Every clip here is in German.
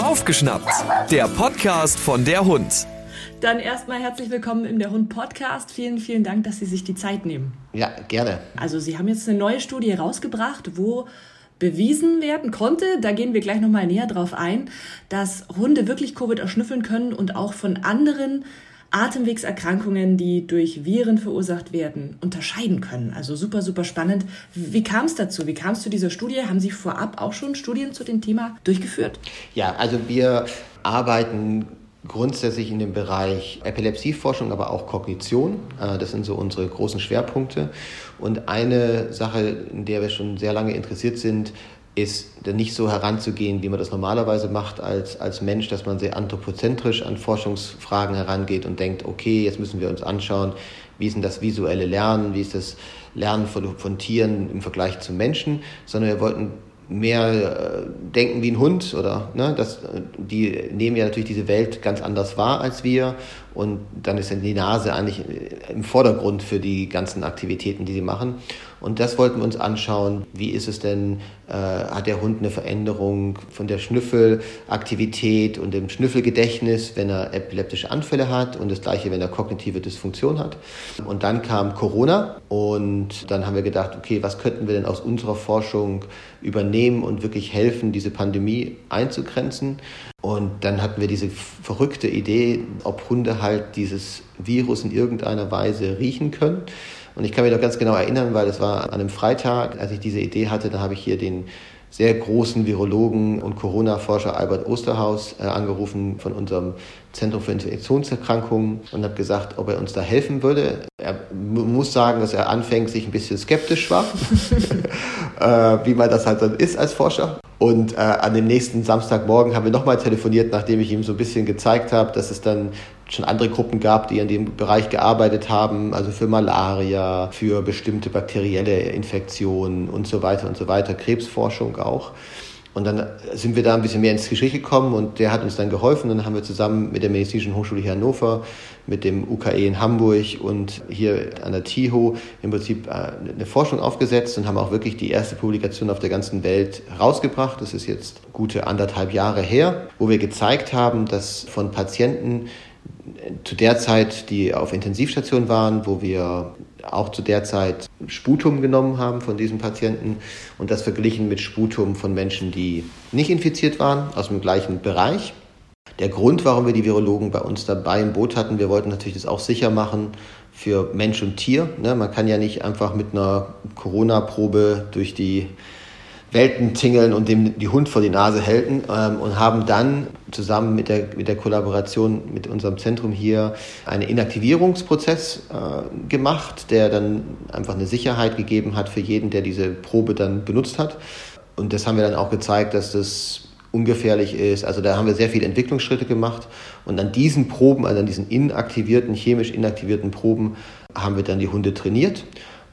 Aufgeschnappt, der Podcast von der Hund. Dann erstmal herzlich willkommen im Der Hund Podcast. Vielen, vielen Dank, dass Sie sich die Zeit nehmen. Ja, gerne. Also Sie haben jetzt eine neue Studie herausgebracht, wo bewiesen werden konnte, da gehen wir gleich nochmal näher drauf ein, dass Hunde wirklich Covid erschnüffeln können und auch von anderen Atemwegserkrankungen, die durch Viren verursacht werden, unterscheiden können. Also super, super spannend. Wie kam es dazu? Wie kam es zu dieser Studie? Haben Sie vorab auch schon Studien zu dem Thema durchgeführt? Ja, also wir arbeiten grundsätzlich in dem Bereich Epilepsieforschung, aber auch Kognition. Äh, das sind so unsere großen Schwerpunkte. Und eine Sache, in der wir schon sehr lange interessiert sind, ist nicht so heranzugehen, wie man das normalerweise macht als, als Mensch, dass man sehr anthropozentrisch an Forschungsfragen herangeht und denkt, okay, jetzt müssen wir uns anschauen, wie ist denn das visuelle Lernen, wie ist das Lernen von, von Tieren im Vergleich zu Menschen, sondern wir wollten mehr äh, denken wie ein Hund oder ne, das, die nehmen ja natürlich diese Welt ganz anders wahr als wir und dann ist dann die Nase eigentlich im Vordergrund für die ganzen Aktivitäten, die sie machen. Und das wollten wir uns anschauen. Wie ist es denn, äh, hat der Hund eine Veränderung von der Schnüffelaktivität und dem Schnüffelgedächtnis, wenn er epileptische Anfälle hat und das gleiche, wenn er kognitive Dysfunktion hat. Und dann kam Corona und dann haben wir gedacht, okay, was könnten wir denn aus unserer Forschung übernehmen und wirklich helfen, diese Pandemie einzugrenzen? Und dann hatten wir diese verrückte Idee, ob Hunde halt dieses Virus in irgendeiner Weise riechen können. Und ich kann mich noch ganz genau erinnern, weil es war an einem Freitag, als ich diese Idee hatte, da habe ich hier den sehr großen Virologen und Corona-Forscher Albert Osterhaus äh, angerufen von unserem Zentrum für Infektionserkrankungen und habe gesagt, ob er uns da helfen würde. Er muss sagen, dass er anfänglich ein bisschen skeptisch war, äh, wie man das halt dann ist als Forscher. Und äh, an dem nächsten Samstagmorgen haben wir nochmal telefoniert, nachdem ich ihm so ein bisschen gezeigt habe, dass es dann schon andere Gruppen gab, die in dem Bereich gearbeitet haben, also für Malaria, für bestimmte bakterielle Infektionen und so weiter und so weiter, Krebsforschung auch. Und dann sind wir da ein bisschen mehr ins Gespräch gekommen und der hat uns dann geholfen. Dann haben wir zusammen mit der Medizinischen Hochschule hier Hannover, mit dem UKE in Hamburg und hier an der TIHO im Prinzip äh, eine Forschung aufgesetzt und haben auch wirklich die erste Publikation auf der ganzen Welt rausgebracht. Das ist jetzt gute anderthalb Jahre her, wo wir gezeigt haben, dass von Patienten zu der Zeit, die auf Intensivstation waren, wo wir auch zu der Zeit Sputum genommen haben von diesen Patienten und das verglichen mit Sputum von Menschen, die nicht infiziert waren, aus dem gleichen Bereich. Der Grund, warum wir die Virologen bei uns dabei im Boot hatten, wir wollten natürlich das auch sicher machen für Mensch und Tier. Ne? Man kann ja nicht einfach mit einer Corona-Probe durch die Welten tingeln und dem die Hund vor die Nase halten ähm, und haben dann zusammen mit der, mit der Kollaboration mit unserem Zentrum hier einen Inaktivierungsprozess äh, gemacht, der dann einfach eine Sicherheit gegeben hat für jeden, der diese Probe dann benutzt hat. Und das haben wir dann auch gezeigt, dass das ungefährlich ist. Also da haben wir sehr viele Entwicklungsschritte gemacht und an diesen Proben, also an diesen inaktivierten, chemisch inaktivierten Proben, haben wir dann die Hunde trainiert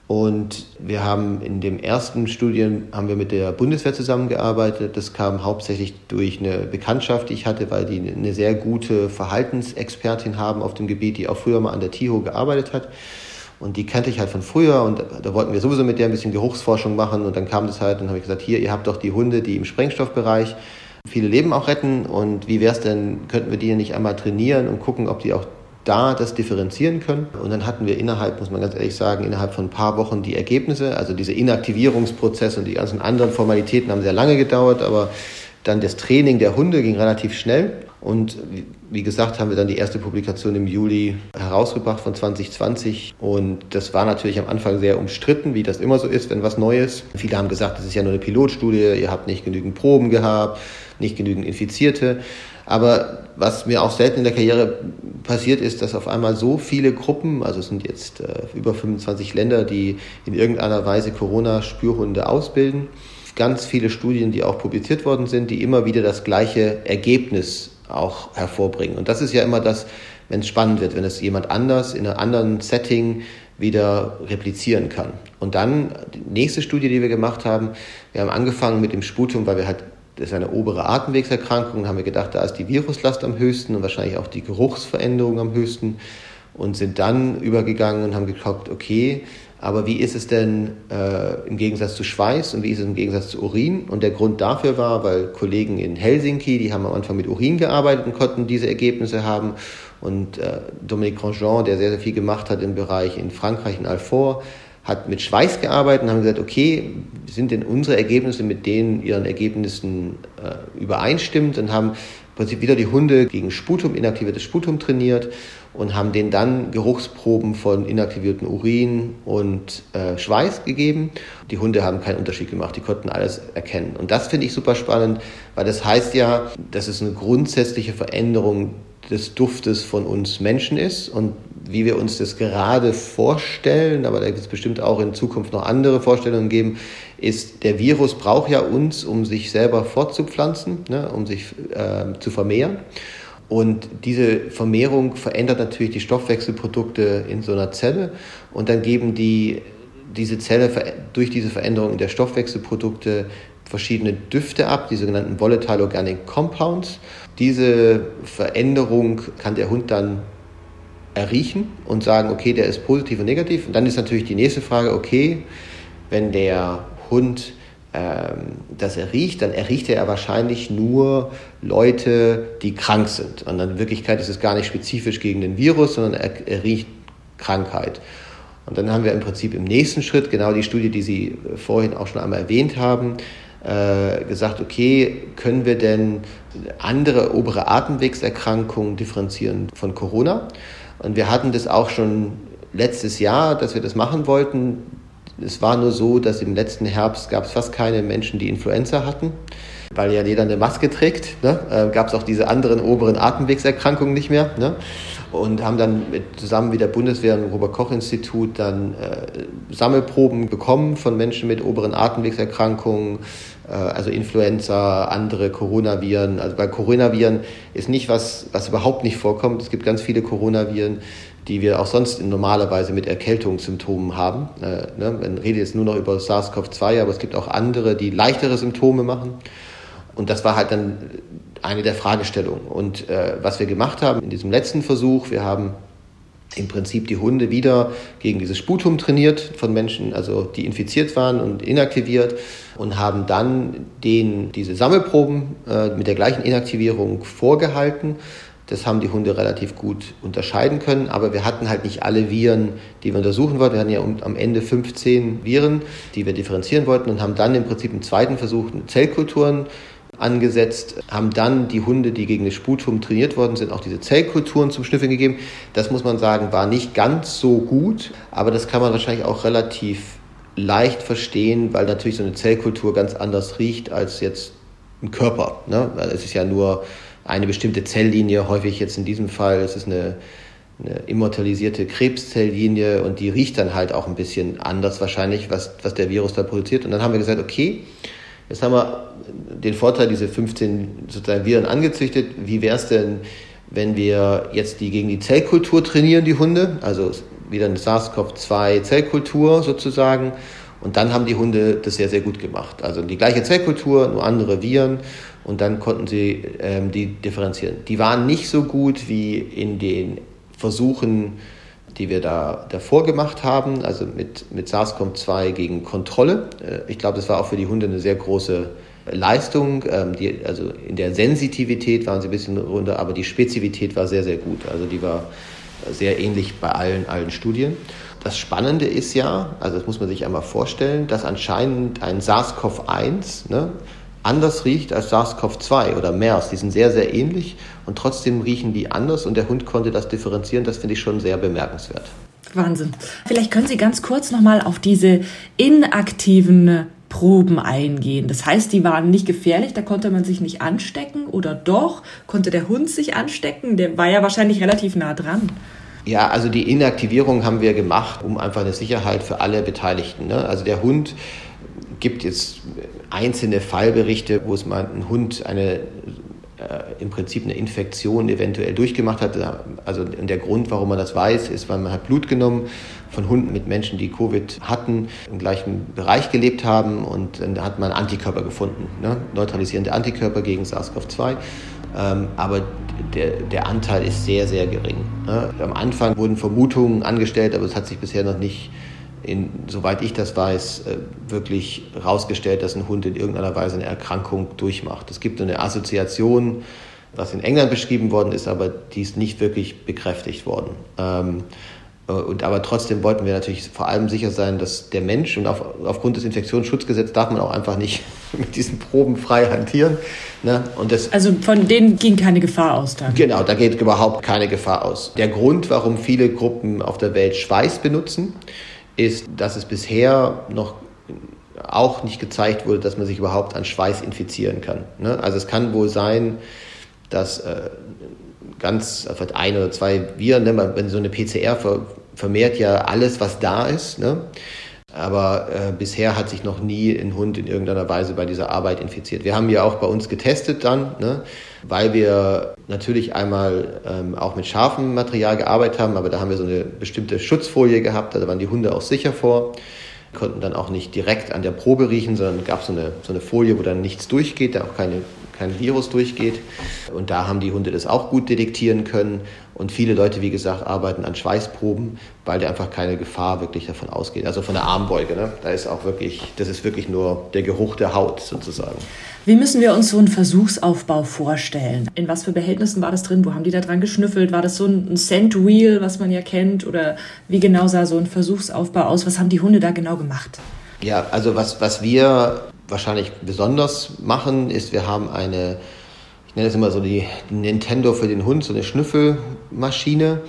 und wir haben in dem ersten Studien haben wir mit der Bundeswehr zusammengearbeitet. Das kam hauptsächlich durch eine Bekanntschaft, die ich hatte, weil die eine sehr gute Verhaltensexpertin haben auf dem Gebiet, die auch früher mal an der TIHO gearbeitet hat. Und die kannte ich halt von früher und da wollten wir sowieso mit der ein bisschen Geruchsforschung machen und dann kam das halt und habe ich gesagt, hier, ihr habt doch die Hunde, die im Sprengstoffbereich viele Leben auch retten und wie wäre es denn, könnten wir die nicht einmal trainieren und gucken, ob die auch da das differenzieren können. Und dann hatten wir innerhalb, muss man ganz ehrlich sagen, innerhalb von ein paar Wochen die Ergebnisse. Also diese Inaktivierungsprozesse und die ganzen anderen Formalitäten haben sehr lange gedauert, aber dann das Training der Hunde ging relativ schnell. Und wie gesagt, haben wir dann die erste Publikation im Juli herausgebracht von 2020. Und das war natürlich am Anfang sehr umstritten, wie das immer so ist, wenn was Neues. Viele haben gesagt, das ist ja nur eine Pilotstudie, ihr habt nicht genügend Proben gehabt, nicht genügend Infizierte. Aber was mir auch selten in der Karriere passiert ist, dass auf einmal so viele Gruppen, also es sind jetzt äh, über 25 Länder, die in irgendeiner Weise Corona-Spürhunde ausbilden, ganz viele Studien, die auch publiziert worden sind, die immer wieder das gleiche Ergebnis auch hervorbringen. Und das ist ja immer das, wenn es spannend wird, wenn es jemand anders in einem anderen Setting wieder replizieren kann. Und dann die nächste Studie, die wir gemacht haben, wir haben angefangen mit dem Sputum, weil wir halt das ist eine obere Atemwegserkrankung. Da haben wir gedacht, da ist die Viruslast am höchsten und wahrscheinlich auch die Geruchsveränderung am höchsten. Und sind dann übergegangen und haben geguckt, okay, Aber wie ist es denn äh, im Gegensatz zu Schweiß und wie ist es im Gegensatz zu Urin? Und der Grund dafür war, weil Kollegen in Helsinki, die haben am Anfang mit Urin gearbeitet und konnten diese Ergebnisse haben. Und äh, Dominique Grandjean, der sehr, sehr viel gemacht hat im Bereich in Frankreich, in Alfort, hat mit Schweiß gearbeitet und haben gesagt, okay, sind denn unsere Ergebnisse mit denen ihren Ergebnissen äh, übereinstimmt und haben im Prinzip wieder die Hunde gegen Sputum, inaktiviertes Sputum trainiert und haben denen dann Geruchsproben von inaktivierten Urin und äh, Schweiß gegeben. Die Hunde haben keinen Unterschied gemacht, die konnten alles erkennen. Und das finde ich super spannend, weil das heißt ja, dass es eine grundsätzliche Veränderung des Duftes von uns Menschen ist und wie wir uns das gerade vorstellen, aber da gibt es bestimmt auch in Zukunft noch andere Vorstellungen geben, ist, der Virus braucht ja uns, um sich selber fortzupflanzen, ne, um sich äh, zu vermehren. Und diese Vermehrung verändert natürlich die Stoffwechselprodukte in so einer Zelle und dann geben die, diese Zelle durch diese Veränderung der Stoffwechselprodukte verschiedene Düfte ab, die sogenannten Volatile Organic Compounds. Diese Veränderung kann der Hund dann erriechen und sagen, okay, der ist positiv und negativ. Und dann ist natürlich die nächste Frage, okay, wenn der Hund ähm, das er riecht, dann erriecht er wahrscheinlich nur Leute, die krank sind. Und in Wirklichkeit ist es gar nicht spezifisch gegen den Virus, sondern er, er riecht Krankheit. Und dann haben wir im Prinzip im nächsten Schritt genau die Studie, die Sie vorhin auch schon einmal erwähnt haben, äh, gesagt, okay, können wir denn andere obere Atemwegserkrankungen differenzieren von Corona? Und wir hatten das auch schon letztes Jahr, dass wir das machen wollten. Es war nur so, dass im letzten Herbst gab es fast keine Menschen, die Influenza hatten, weil ja jeder eine Maske trägt. Ne? Äh, gab es auch diese anderen oberen Atemwegserkrankungen nicht mehr. Ne? Und haben dann mit, zusammen mit der Bundeswehr und dem Robert-Koch-Institut dann äh, Sammelproben bekommen von Menschen mit oberen Atemwegserkrankungen, also Influenza, andere Coronaviren. Also bei Coronaviren ist nicht was, was überhaupt nicht vorkommt. Es gibt ganz viele Coronaviren, die wir auch sonst normalerweise mit Erkältungssymptomen haben. Äh, ne? Man redet jetzt nur noch über SARS-CoV-2, aber es gibt auch andere, die leichtere Symptome machen. Und das war halt dann eine der Fragestellungen. Und äh, was wir gemacht haben in diesem letzten Versuch, wir haben im Prinzip die Hunde wieder gegen dieses Sputum trainiert von Menschen, also die infiziert waren und inaktiviert und haben dann denen diese Sammelproben äh, mit der gleichen Inaktivierung vorgehalten das haben die Hunde relativ gut unterscheiden können, aber wir hatten halt nicht alle Viren, die wir untersuchen wollten. Wir hatten ja am Ende 15 Viren, die wir differenzieren wollten und haben dann im Prinzip im zweiten Versuch Zellkulturen angesetzt, haben dann die Hunde, die gegen das Sputum trainiert worden sind, auch diese Zellkulturen zum Schnüffeln gegeben. Das muss man sagen, war nicht ganz so gut, aber das kann man wahrscheinlich auch relativ leicht verstehen, weil natürlich so eine Zellkultur ganz anders riecht als jetzt ein Körper. Ne? Es ist ja nur eine bestimmte Zelllinie, häufig jetzt in diesem Fall, es ist eine, eine immortalisierte Krebszellinie und die riecht dann halt auch ein bisschen anders wahrscheinlich, was, was der Virus da produziert. Und dann haben wir gesagt, okay, jetzt haben wir den Vorteil, diese 15 sozusagen Viren angezüchtet. Wie wäre es denn, wenn wir jetzt die gegen die Zellkultur trainieren, die Hunde? Also wieder eine SARS-CoV-2 Zellkultur sozusagen. Und dann haben die Hunde das sehr, sehr gut gemacht. Also die gleiche Zellkultur, nur andere Viren und dann konnten sie ähm, die differenzieren. Die waren nicht so gut wie in den Versuchen, die wir da davor gemacht haben, also mit, mit SARS-CoV-2 gegen Kontrolle. Äh, ich glaube, das war auch für die Hunde eine sehr große Leistung. Ähm, die, also in der Sensitivität waren sie ein bisschen runter, aber die Spezifität war sehr, sehr gut. Also die war sehr ähnlich bei allen, allen Studien. Das Spannende ist ja, also das muss man sich einmal vorstellen, dass anscheinend ein SARS-CoV-1, ne, anders riecht als SARS-CoV-2 oder MERS. Die sind sehr, sehr ähnlich und trotzdem riechen die anders und der Hund konnte das differenzieren. Das finde ich schon sehr bemerkenswert. Wahnsinn. Vielleicht können Sie ganz kurz nochmal auf diese inaktiven Proben eingehen. Das heißt, die waren nicht gefährlich, da konnte man sich nicht anstecken oder doch? Konnte der Hund sich anstecken? Der war ja wahrscheinlich relativ nah dran. Ja, also die Inaktivierung haben wir gemacht, um einfach eine Sicherheit für alle Beteiligten. Ne? Also der Hund gibt jetzt einzelne Fallberichte, wo es mal ein Hund eine im Prinzip eine Infektion eventuell durchgemacht hat. Also der Grund, warum man das weiß, ist, weil man hat Blut genommen von Hunden mit Menschen, die Covid hatten, im gleichen Bereich gelebt haben und dann hat man Antikörper gefunden, ne? neutralisierende Antikörper gegen SARS-CoV-2. Ähm, aber der, der Anteil ist sehr, sehr gering. Ne? Am Anfang wurden Vermutungen angestellt, aber es hat sich bisher noch nicht in, soweit ich das weiß, äh, wirklich herausgestellt, dass ein Hund in irgendeiner Weise eine Erkrankung durchmacht. Es gibt eine Assoziation, was in England beschrieben worden ist, aber die ist nicht wirklich bekräftigt worden. Ähm, äh, und aber trotzdem wollten wir natürlich vor allem sicher sein, dass der Mensch und auf, aufgrund des Infektionsschutzgesetzes darf man auch einfach nicht mit diesen Proben frei hantieren. Ne? Und das, also von denen ging keine Gefahr aus dann? Genau, da geht überhaupt keine Gefahr aus. Der Grund, warum viele Gruppen auf der Welt Schweiß benutzen, ist, dass es bisher noch auch nicht gezeigt wurde, dass man sich überhaupt an Schweiß infizieren kann. Ne? Also es kann wohl sein, dass äh, ganz vielleicht ein oder zwei Viren, ne? wenn so eine PCR ver, vermehrt ja alles, was da ist. Ne? Aber äh, bisher hat sich noch nie ein Hund in irgendeiner Weise bei dieser Arbeit infiziert. Wir haben ja auch bei uns getestet dann, ne? weil wir natürlich einmal ähm, auch mit scharfem Material gearbeitet haben, aber da haben wir so eine bestimmte Schutzfolie gehabt, da waren die Hunde auch sicher vor konnten dann auch nicht direkt an der Probe riechen, sondern gab so eine, so eine Folie, wo dann nichts durchgeht, da auch keine kein Virus durchgeht. Und da haben die Hunde das auch gut detektieren können. Und viele Leute, wie gesagt, arbeiten an Schweißproben, weil da einfach keine Gefahr wirklich davon ausgeht. Also von der Armbeuge, ne? da ist auch wirklich, das ist wirklich nur der Geruch der Haut sozusagen. Wie müssen wir uns so einen Versuchsaufbau vorstellen? In was für Behältnissen war das drin? Wo haben die da dran geschnüffelt? War das so ein Scent Wheel, was man ja kennt? Oder wie genau sah so ein Versuchsaufbau aus? Was haben die Hunde da genau gemacht? Ja, also was, was wir wahrscheinlich besonders machen, ist, wir haben eine, ich nenne es immer so die Nintendo für den Hund, so eine Schnüffelmaschine.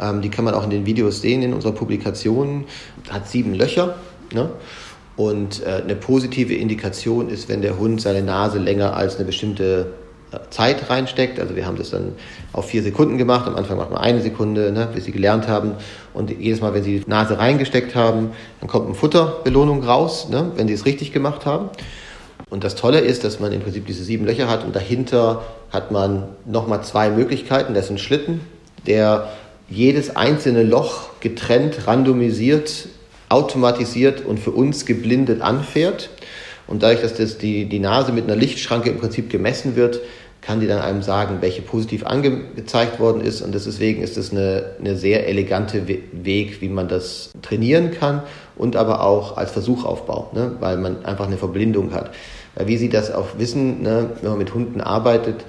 Ähm, die kann man auch in den Videos sehen in unserer Publikation. Hat sieben Löcher. Ne? Und äh, eine positive Indikation ist, wenn der Hund seine Nase länger als eine bestimmte Zeit reinsteckt. Also wir haben das dann auf vier Sekunden gemacht. Am Anfang macht man eine Sekunde, ne, bis sie gelernt haben. Und jedes Mal, wenn sie die Nase reingesteckt haben, dann kommt eine Futterbelohnung raus, ne, wenn sie es richtig gemacht haben. Und das Tolle ist, dass man im Prinzip diese sieben Löcher hat und dahinter hat man nochmal zwei Möglichkeiten. Das ist ein Schlitten, der jedes einzelne Loch getrennt, randomisiert, automatisiert und für uns geblindet anfährt. Und dadurch, dass das die, die Nase mit einer Lichtschranke im Prinzip gemessen wird, kann die dann einem sagen, welche positiv angezeigt worden ist. Und deswegen ist das eine, eine sehr elegante Weg, wie man das trainieren kann und aber auch als Versuchaufbau, ne? weil man einfach eine Verblindung hat. Weil wie Sie das auch wissen, ne? wenn man mit Hunden arbeitet,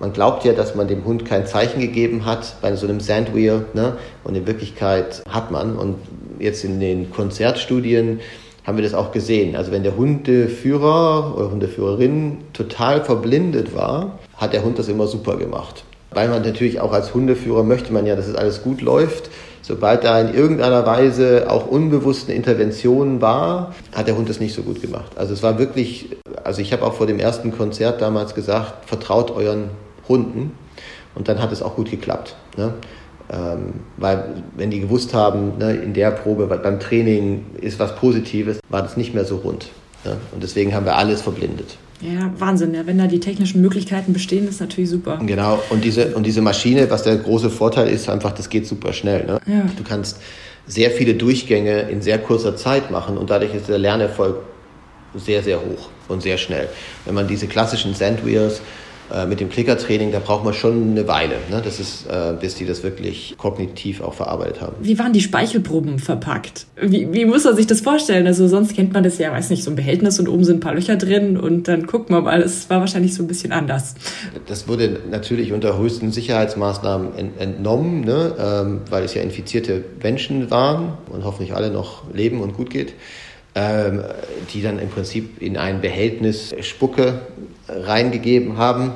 man glaubt ja, dass man dem Hund kein Zeichen gegeben hat bei so einem Sandwheel. Ne? Und in Wirklichkeit hat man. Und jetzt in den Konzertstudien haben wir das auch gesehen. Also wenn der Hundeführer oder Hundeführerin total verblindet war, hat der Hund das immer super gemacht. Weil man natürlich auch als Hundeführer möchte man ja, dass es alles gut läuft. Sobald da in irgendeiner Weise auch unbewusste Interventionen war, hat der Hund das nicht so gut gemacht. Also es war wirklich, also ich habe auch vor dem ersten Konzert damals gesagt, vertraut euren Hunden. Und dann hat es auch gut geklappt. Ne? Ähm, weil wenn die gewusst haben, ne, in der Probe beim Training ist was Positives, war das nicht mehr so rund. Ne? Und deswegen haben wir alles verblindet. Ja, Wahnsinn. Ja, wenn da die technischen Möglichkeiten bestehen, ist natürlich super. Genau. Und diese, und diese Maschine, was der große Vorteil ist, einfach, das geht super schnell. Ne? Ja. Du kannst sehr viele Durchgänge in sehr kurzer Zeit machen und dadurch ist der Lernerfolg sehr, sehr hoch und sehr schnell. Wenn man diese klassischen Sandwheels äh, mit dem Klickertraining, da braucht man schon eine Weile, ne? das ist, äh, bis die das wirklich kognitiv auch verarbeitet haben. Wie waren die Speichelproben verpackt? Wie, wie muss man sich das vorstellen? Also sonst kennt man das ja, weiß nicht, so ein Behältnis und oben sind ein paar Löcher drin und dann guckt man mal, es war wahrscheinlich so ein bisschen anders. Das wurde natürlich unter höchsten Sicherheitsmaßnahmen entnommen, ne? ähm, weil es ja infizierte Menschen waren und hoffentlich alle noch leben und gut geht. Ähm, die dann im Prinzip in ein Behältnis Spucke reingegeben haben.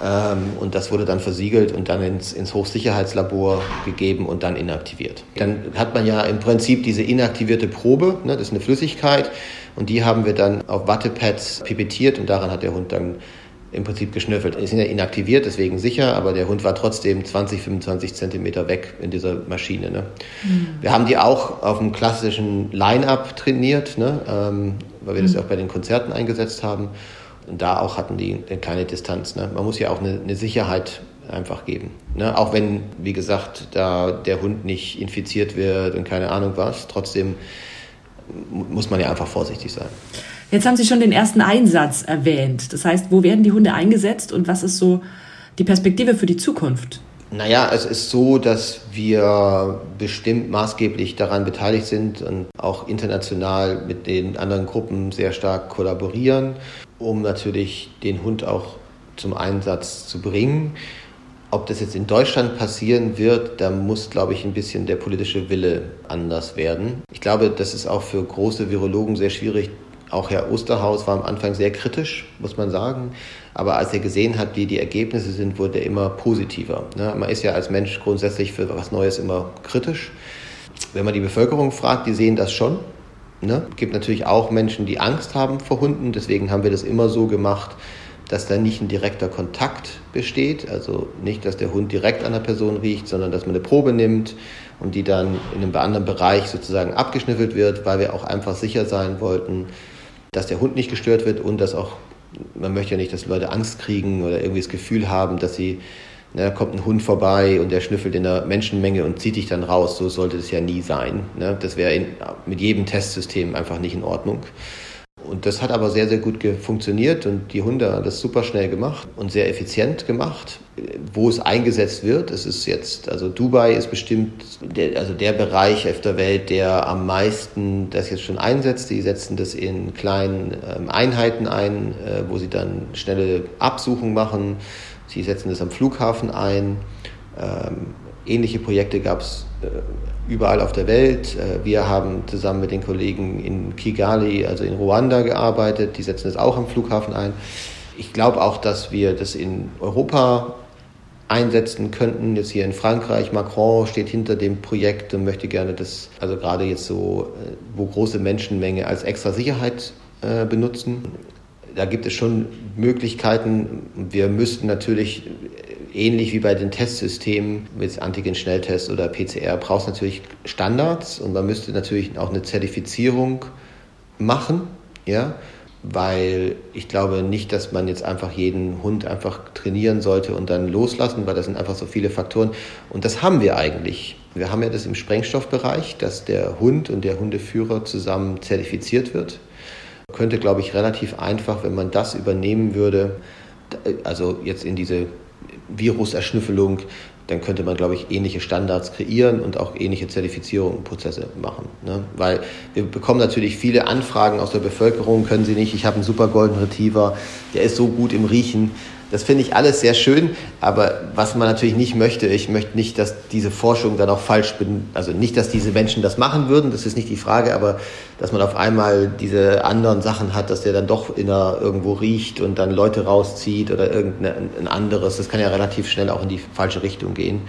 Ähm, und das wurde dann versiegelt und dann ins, ins Hochsicherheitslabor gegeben und dann inaktiviert. Dann hat man ja im Prinzip diese inaktivierte Probe, ne, das ist eine Flüssigkeit, und die haben wir dann auf Wattepads pipettiert und daran hat der Hund dann im Prinzip geschnüffelt. Die sind ja inaktiviert, deswegen sicher, aber der Hund war trotzdem 20, 25 Zentimeter weg in dieser Maschine. Ne? Mhm. Wir haben die auch auf einem klassischen Line-Up trainiert, ne? Ähm, weil wir mhm. das auch bei den Konzerten eingesetzt haben. Und da auch hatten die eine kleine Distanz. Ne? Man muss ja auch eine, eine Sicherheit einfach geben. Ne? Auch wenn, wie gesagt, da der Hund nicht infiziert wird und keine Ahnung was, trotzdem muss man ja einfach vorsichtig sein. Jetzt haben Sie schon den ersten Einsatz erwähnt. Das heißt, wo werden die Hunde eingesetzt und was ist so die Perspektive für die Zukunft? Naja, es ist so, dass wir bestimmt maßgeblich daran beteiligt sind und auch international mit den anderen Gruppen sehr stark kollaborieren, um natürlich den Hund auch zum Einsatz zu bringen. Ob das jetzt in Deutschland passieren wird, da muss, glaube ich, ein bisschen der politische Wille anders werden. Ich glaube, das ist auch für große Virologen sehr schwierig. Auch Herr Osterhaus war am Anfang sehr kritisch, muss man sagen. Aber als er gesehen hat, wie die Ergebnisse sind, wurde er immer positiver. Ne? Man ist ja als Mensch grundsätzlich für was Neues immer kritisch. Wenn man die Bevölkerung fragt, die sehen das schon. Ne? Es gibt natürlich auch Menschen, die Angst haben vor Hunden. Deswegen haben wir das immer so gemacht, dass da nicht ein direkter Kontakt besteht. Also nicht, dass der Hund direkt an der Person riecht, sondern dass man eine Probe nimmt und die dann in einem anderen Bereich sozusagen abgeschnüffelt wird, weil wir auch einfach sicher sein wollten, dass der Hund nicht gestört wird und dass auch man möchte ja nicht, dass Leute Angst kriegen oder irgendwie das Gefühl haben, dass sie, ne, da kommt ein Hund vorbei und der schnüffelt in der Menschenmenge und zieht dich dann raus. So sollte es ja nie sein. Ne? Das wäre mit jedem Testsystem einfach nicht in Ordnung. Und das hat aber sehr, sehr gut funktioniert und die Hunde haben das super schnell gemacht und sehr effizient gemacht. Wo es eingesetzt wird, es ist jetzt, also Dubai ist bestimmt der, also der Bereich auf der Welt, der am meisten das jetzt schon einsetzt. Die setzen das in kleinen ähm, Einheiten ein, äh, wo sie dann schnelle Absuchungen machen. Sie setzen das am Flughafen ein. Ähm, ähnliche Projekte gab es äh, überall auf der Welt. Äh, wir haben zusammen mit den Kollegen in Kigali, also in Ruanda, gearbeitet. Die setzen das auch am Flughafen ein. Ich glaube auch, dass wir das in Europa einsetzen könnten. Jetzt hier in Frankreich, Macron steht hinter dem Projekt und möchte gerne das, also gerade jetzt so, äh, wo große Menschenmenge als extra Sicherheit äh, benutzen. Da gibt es schon Möglichkeiten. Wir müssten natürlich ähnlich wie bei den Testsystemen mit Antigen-Schnelltest oder PCR braucht es natürlich Standards und man müsste natürlich auch eine Zertifizierung machen, ja, weil ich glaube nicht, dass man jetzt einfach jeden Hund einfach trainieren sollte und dann loslassen, weil das sind einfach so viele Faktoren und das haben wir eigentlich. Wir haben ja das im Sprengstoffbereich, dass der Hund und der Hundeführer zusammen zertifiziert wird. Könnte, glaube ich, relativ einfach, wenn man das übernehmen würde, also jetzt in diese Viruserschnüffelung, dann könnte man, glaube ich, ähnliche Standards kreieren und auch ähnliche Zertifizierungsprozesse machen. Ne? Weil wir bekommen natürlich viele Anfragen aus der Bevölkerung, können Sie nicht, ich habe einen super Golden Retriever, der ist so gut im Riechen, das finde ich alles sehr schön, aber was man natürlich nicht möchte, ich möchte nicht, dass diese Forschung dann auch falsch bin, also nicht, dass diese Menschen das machen würden, das ist nicht die Frage, aber dass man auf einmal diese anderen Sachen hat, dass der dann doch inner irgendwo riecht und dann Leute rauszieht oder irgendein anderes, das kann ja relativ schnell auch in die falsche Richtung gehen.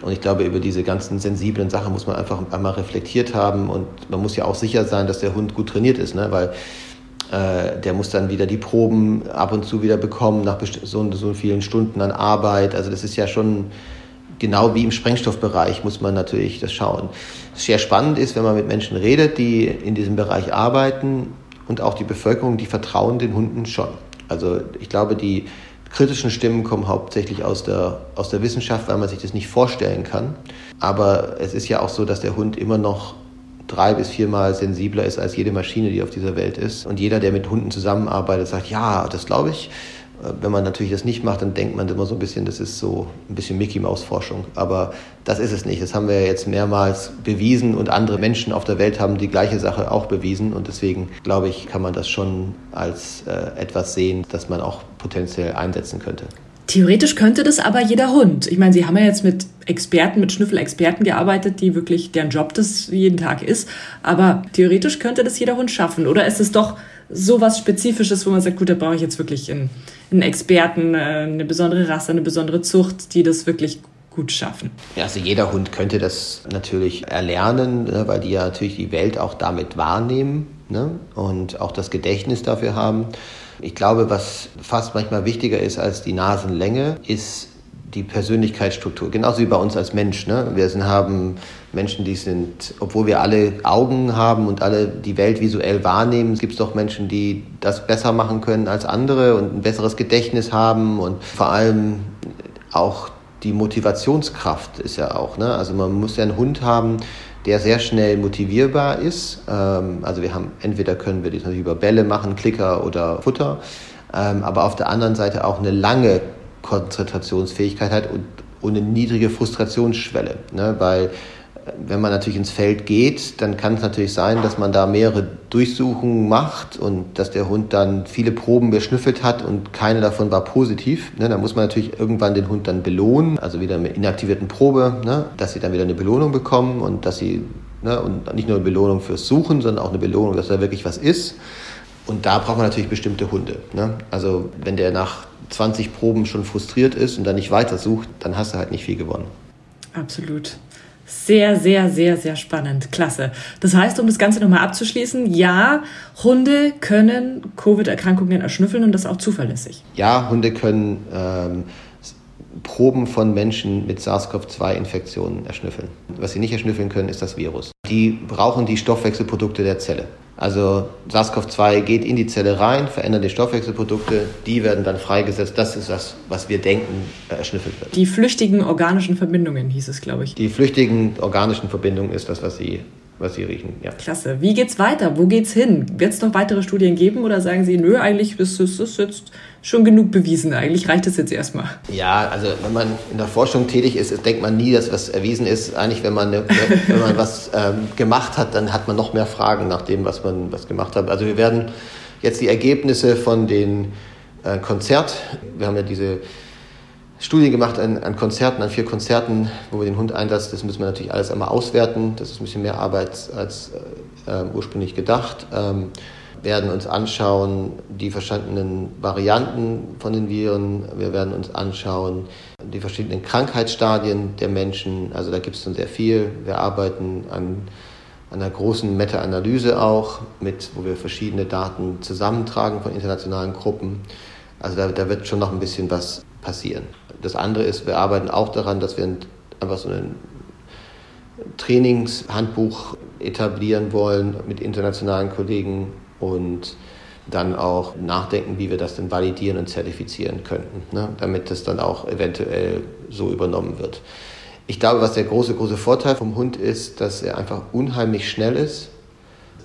Und ich glaube, über diese ganzen sensiblen Sachen muss man einfach einmal reflektiert haben und man muss ja auch sicher sein, dass der Hund gut trainiert ist, ne? weil äh, der muss dann wieder die Proben ab und zu wieder bekommen nach so, so vielen Stunden an Arbeit. Also das ist ja schon genau wie im Sprengstoffbereich muss man natürlich das schauen. Sehr spannend ist, wenn man mit Menschen redet, die in diesem Bereich arbeiten und auch die Bevölkerung, die vertrauen den Hunden schon. Also ich glaube, die kritischen Stimmen kommen hauptsächlich aus der, aus der Wissenschaft, weil man sich das nicht vorstellen kann. Aber es ist ja auch so, dass der Hund immer noch drei bis viermal sensibler ist als jede Maschine, die auf dieser Welt ist. Und jeder, der mit Hunden zusammenarbeitet, sagt, ja, das glaube ich. Äh, wenn man natürlich das nicht macht, dann denkt man immer so ein bisschen, das ist so ein bisschen Mickey Maus Forschung. Aber das ist es nicht. Das haben wir jetzt mehrmals bewiesen und andere Menschen auf der Welt haben die gleiche Sache auch bewiesen. Und deswegen glaube ich, kann man das schon als äh, etwas sehen, das man auch potenziell einsetzen könnte. Theoretisch könnte das aber jeder Hund. Ich meine, Sie haben ja jetzt mit Experten, mit Schnüffelexperten gearbeitet, die wirklich deren Job das jeden Tag ist. Aber theoretisch könnte das jeder Hund schaffen. Oder ist es doch so was Spezifisches, wo man sagt, gut, da brauche ich jetzt wirklich einen, einen Experten, äh, eine besondere Rasse, eine besondere Zucht, die das wirklich gut schaffen. Ja, also jeder Hund könnte das natürlich erlernen, ne, weil die ja natürlich die Welt auch damit wahrnehmen ne? und auch das Gedächtnis dafür haben. Ich glaube, was fast manchmal wichtiger ist als die Nasenlänge, ist die Persönlichkeitsstruktur. Genauso wie bei uns als Mensch. Ne? Wir sind, haben Menschen, die sind, obwohl wir alle Augen haben und alle die Welt visuell wahrnehmen, gibt es doch Menschen, die das besser machen können als andere und ein besseres Gedächtnis haben und vor allem auch die Motivationskraft ist ja auch. Ne? Also man muss ja einen Hund haben, der sehr schnell motivierbar ist. Ähm, also wir haben, entweder können wir das natürlich über Bälle machen, Klicker oder Futter, ähm, aber auf der anderen Seite auch eine lange Konzentrationsfähigkeit hat und und eine niedrige Frustrationsschwelle, ne? weil wenn man natürlich ins Feld geht, dann kann es natürlich sein, dass man da mehrere Durchsuchungen macht und dass der Hund dann viele Proben beschnüffelt hat und keine davon war positiv. Ne, da muss man natürlich irgendwann den Hund dann belohnen, also wieder mit inaktivierten Probe, ne, dass sie dann wieder eine Belohnung bekommen und dass sie, ne, und nicht nur eine Belohnung fürs Suchen, sondern auch eine Belohnung, dass da wirklich was ist. Und da braucht man natürlich bestimmte Hunde. Ne? Also wenn der nach 20 Proben schon frustriert ist und dann nicht weiter sucht, dann hast du halt nicht viel gewonnen. Absolut. Sehr, sehr, sehr, sehr spannend. Klasse. Das heißt, um das Ganze nochmal abzuschließen, ja, Hunde können Covid-Erkrankungen erschnüffeln und das auch zuverlässig. Ja, Hunde können ähm, Proben von Menschen mit SARS-CoV-2-Infektionen erschnüffeln. Was sie nicht erschnüffeln können, ist das Virus. Die brauchen die Stoffwechselprodukte der Zelle. Also SARS-CoV-2 geht in die Zelle rein, verändert die Stoffwechselprodukte, die werden dann freigesetzt. Das ist das, was wir denken, äh, erschnüffelt wird. Die flüchtigen organischen Verbindungen hieß es, glaube ich. Die flüchtigen organischen Verbindungen ist das, was sie was Sie riechen. Ja. Klasse. Wie geht's weiter? Wo geht's hin? Wird es noch weitere Studien geben oder sagen Sie, nö, eigentlich ist es jetzt schon genug bewiesen. Eigentlich reicht es jetzt erstmal. Ja, also wenn man in der Forschung tätig ist, denkt man nie, dass was erwiesen ist. Eigentlich, wenn man, wenn man was ähm, gemacht hat, dann hat man noch mehr Fragen nach dem, was man was gemacht hat. Also wir werden jetzt die Ergebnisse von den äh, Konzert, wir haben ja diese Studien gemacht an, an, Konzerten, an vier Konzerten, wo wir den Hund einsetzen. Das müssen wir natürlich alles einmal auswerten. Das ist ein bisschen mehr Arbeit als äh, ursprünglich gedacht. Ähm, werden uns anschauen die verschiedenen Varianten von den Viren. Wir werden uns anschauen die verschiedenen Krankheitsstadien der Menschen. Also da gibt es schon sehr viel. Wir arbeiten an, an einer großen Meta-Analyse auch, mit, wo wir verschiedene Daten zusammentragen von internationalen Gruppen. Also da, da wird schon noch ein bisschen was passieren. Das andere ist, wir arbeiten auch daran, dass wir einfach so ein Trainingshandbuch etablieren wollen mit internationalen Kollegen und dann auch nachdenken, wie wir das denn validieren und zertifizieren könnten, ne? damit das dann auch eventuell so übernommen wird. Ich glaube, was der große, große Vorteil vom Hund ist, dass er einfach unheimlich schnell ist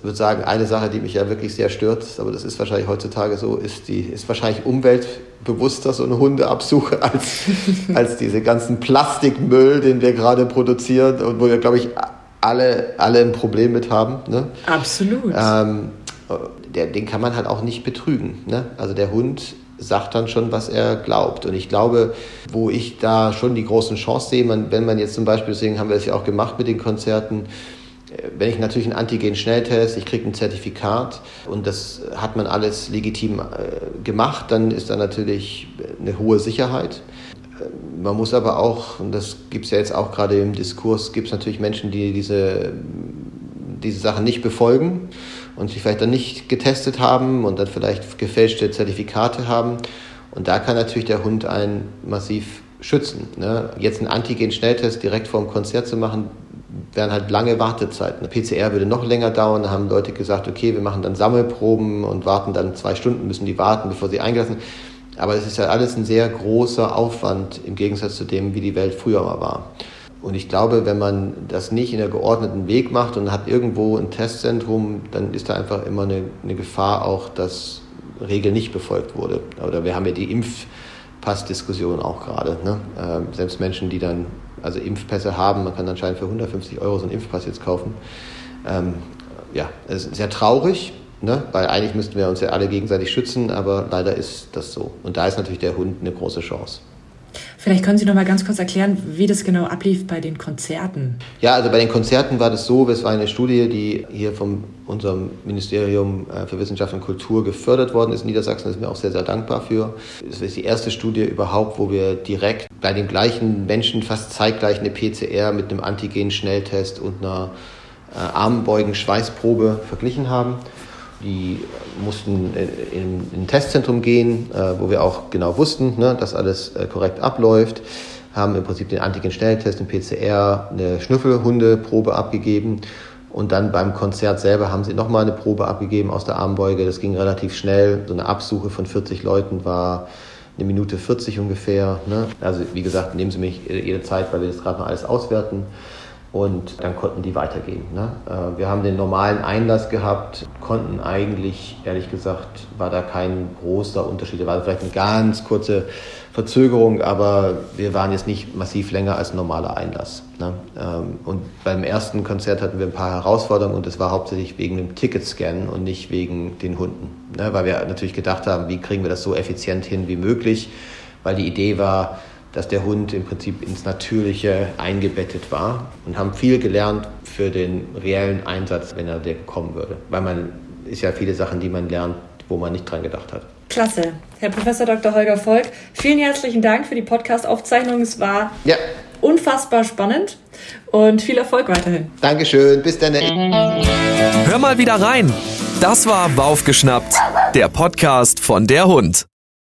würde sagen, eine Sache, die mich ja wirklich sehr stört, aber das ist wahrscheinlich heutzutage so, ist, die, ist wahrscheinlich umweltbewusster, so eine Hundeabsuche, als, als diese ganzen Plastikmüll, den wir gerade produzieren und wo wir, glaube ich, alle, alle ein Problem mit haben. Ne? Absolut. Ähm, der, den kann man halt auch nicht betrügen. Ne? Also der Hund sagt dann schon, was er glaubt. Und ich glaube, wo ich da schon die großen Chancen sehe, man, wenn man jetzt zum Beispiel, deswegen haben wir es ja auch gemacht mit den Konzerten, wenn ich natürlich einen Antigen-Schnelltest, ich kriege ein Zertifikat und das hat man alles legitim äh, gemacht, dann ist da natürlich eine hohe Sicherheit. Man muss aber auch, und das gibt es ja jetzt auch gerade im Diskurs, gibt es natürlich Menschen, die diese, diese Sachen nicht befolgen und sich vielleicht dann nicht getestet haben und dann vielleicht gefälschte Zertifikate haben. Und da kann natürlich der Hund einen massiv schützen. Ne? Jetzt einen Antigen-Schnelltest direkt vor dem Konzert zu machen, wären halt lange Wartezeiten. PCR würde noch länger dauern. Da haben Leute gesagt, okay, wir machen dann Sammelproben und warten dann zwei Stunden, müssen die warten, bevor sie eingelassen. Aber es ist ja alles ein sehr großer Aufwand im Gegensatz zu dem, wie die Welt früher mal war. Und ich glaube, wenn man das nicht in der geordneten Weg macht und hat irgendwo ein Testzentrum, dann ist da einfach immer eine, eine Gefahr auch, dass Regeln nicht befolgt wurde. Oder wir haben ja die Impfpassdiskussion auch gerade. Ne? Äh, selbst Menschen, die dann also Impfpässe haben. Man kann anscheinend für 150 Euro so einen Impfpass jetzt kaufen. Ähm, ja, es ist sehr traurig, ne? weil eigentlich müssten wir uns ja alle gegenseitig schützen, aber leider ist das so. Und da ist natürlich der Hund eine große Chance. Vielleicht können Sie noch mal ganz kurz erklären, wie das genau ablief bei den Konzerten. Ja, also bei den Konzerten war das so, es war eine Studie, die hier von unserem Ministerium äh, für Wissenschaft und Kultur gefördert worden ist in Niedersachsen. Da sind wir auch sehr, sehr dankbar für. Das ist die erste Studie überhaupt, wo wir direkt bei den gleichen Menschen fast zeitgleich eine PCR mit einem Antigen-Schnelltest und einer äh, Armbeugen-Schweißprobe verglichen haben. Die mussten in, ein Testzentrum gehen, äh, wo wir auch genau wussten, ne, dass alles äh, korrekt abläuft. Haben im Prinzip den Antigen-Schnelltest, den PCR, eine Schnüffelhundeprobe abgegeben. Und dann beim Konzert selber haben sie nochmal eine Probe abgegeben aus der Armbeuge. Das ging relativ schnell. So eine Absuche von 40 Leuten war eine Minute 40 ungefähr. Ne? Also wie gesagt, nehmen Sie mich jede Zeit, weil wir das gerade noch alles auswerten. Und dann konnten die weitergehen. Ne? Äh, wir haben den normalen Einlass gehabt, konnten eigentlich, ehrlich gesagt, war da kein großer Unterschied. Da war vielleicht eine ganz kurze Verzögerung, aber wir waren jetzt nicht massiv länger als ein normaler Einlass. Ne? Ähm, und beim ersten Konzert hatten wir ein paar Herausforderungen und das war hauptsächlich wegen dem Ticketscan und nicht wegen den Hunden. Ne? Weil wir natürlich gedacht haben, wie kriegen wir das so effizient hin wie möglich, weil die Idee war, dass der Hund im Prinzip ins Natürliche eingebettet war und haben viel gelernt für den reellen Einsatz, wenn er der kommen würde. Weil man ist ja viele Sachen, die man lernt, wo man nicht dran gedacht hat. Klasse. Herr Professor Dr. Holger Volk, vielen herzlichen Dank für die Podcast-Aufzeichnung. Es war ja. unfassbar spannend und viel Erfolg weiterhin. Dankeschön. Bis dann. Hör mal wieder rein. Das war Baufgeschnappt, der Podcast von der Hund.